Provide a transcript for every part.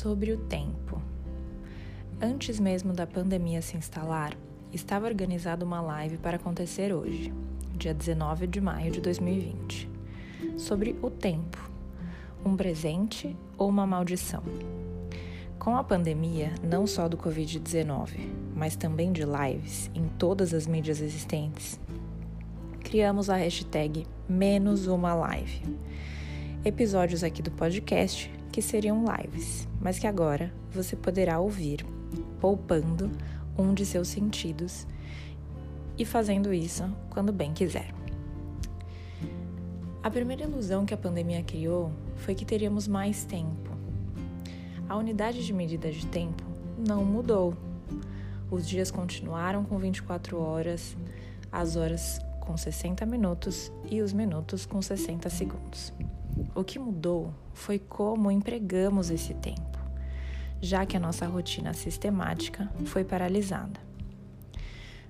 Sobre o tempo. Antes mesmo da pandemia se instalar, estava organizada uma live para acontecer hoje, dia 19 de maio de 2020, sobre o tempo, um presente ou uma maldição. Com a pandemia, não só do Covid-19, mas também de lives em todas as mídias existentes, criamos a hashtag Menos Uma Live. Episódios aqui do podcast que seriam lives, mas que agora você poderá ouvir, poupando um de seus sentidos e fazendo isso quando bem quiser. A primeira ilusão que a pandemia criou foi que teríamos mais tempo. A unidade de medida de tempo não mudou. Os dias continuaram com 24 horas, as horas com 60 minutos e os minutos com 60 segundos. O que mudou foi como empregamos esse tempo, já que a nossa rotina sistemática foi paralisada.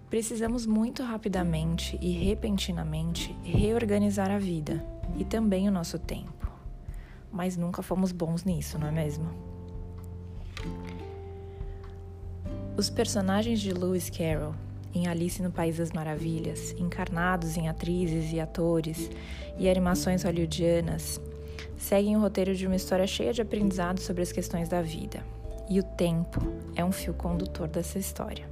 Precisamos muito rapidamente e repentinamente reorganizar a vida e também o nosso tempo. Mas nunca fomos bons nisso, não é mesmo? Os personagens de Lewis Carroll em Alice no País das Maravilhas, encarnados em atrizes e atores e animações hollywoodianas, seguem o roteiro de uma história cheia de aprendizado sobre as questões da vida. E o tempo é um fio condutor dessa história.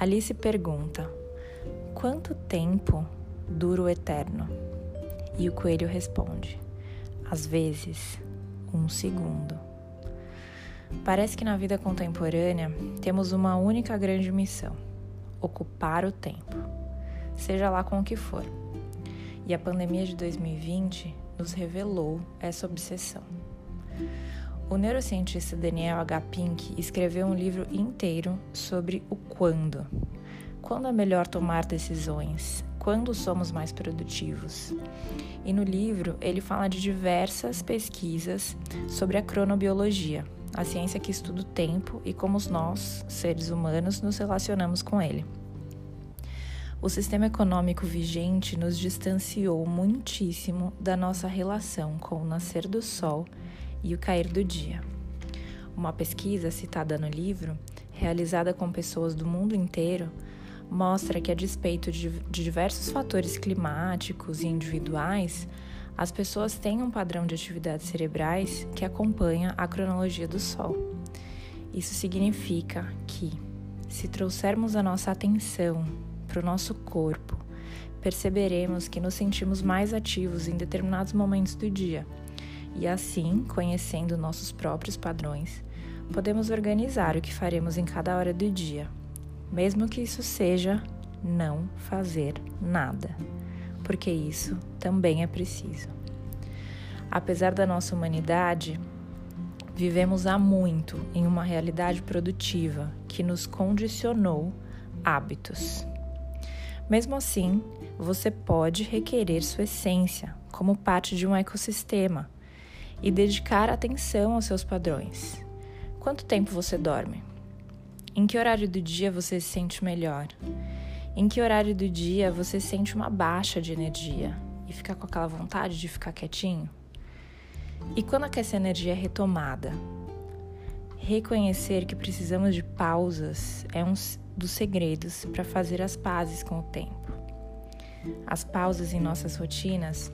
Alice pergunta: Quanto tempo dura o eterno? E o coelho responde: Às vezes, um segundo. Parece que na vida contemporânea temos uma única grande missão ocupar o tempo, seja lá com o que for. E a pandemia de 2020 nos revelou essa obsessão. O neurocientista Daniel H. Pink escreveu um livro inteiro sobre o quando. Quando é melhor tomar decisões? Quando somos mais produtivos? E no livro ele fala de diversas pesquisas sobre a cronobiologia, a ciência que estuda o tempo e como nós, seres humanos, nos relacionamos com ele. O sistema econômico vigente nos distanciou muitíssimo da nossa relação com o nascer do sol e o cair do dia. Uma pesquisa citada no livro, realizada com pessoas do mundo inteiro, mostra que, a despeito de diversos fatores climáticos e individuais, as pessoas têm um padrão de atividades cerebrais que acompanha a cronologia do Sol. Isso significa que, se trouxermos a nossa atenção para o nosso corpo, perceberemos que nos sentimos mais ativos em determinados momentos do dia. E assim, conhecendo nossos próprios padrões, podemos organizar o que faremos em cada hora do dia, mesmo que isso seja não fazer nada porque isso também é preciso. Apesar da nossa humanidade, vivemos há muito em uma realidade produtiva que nos condicionou hábitos. Mesmo assim, você pode requerer sua essência como parte de um ecossistema e dedicar atenção aos seus padrões. Quanto tempo você dorme? Em que horário do dia você se sente melhor? Em que horário do dia você sente uma baixa de energia e fica com aquela vontade de ficar quietinho? E quando é que essa energia é retomada? Reconhecer que precisamos de pausas é um dos segredos para fazer as pazes com o tempo. As pausas em nossas rotinas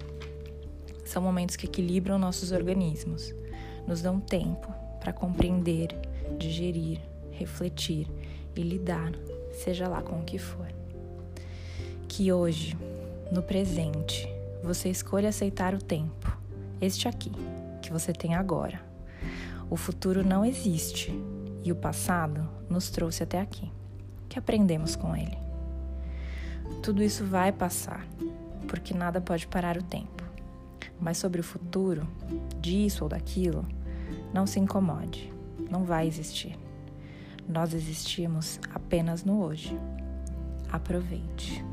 são momentos que equilibram nossos organismos, nos dão tempo para compreender, digerir, refletir e lidar, seja lá com o que for que hoje, no presente, você escolha aceitar o tempo, este aqui, que você tem agora. O futuro não existe e o passado nos trouxe até aqui. Aprendemos com ele? Tudo isso vai passar, porque nada pode parar o tempo. Mas sobre o futuro, disso ou daquilo, não se incomode, não vai existir. Nós existimos apenas no hoje. Aproveite.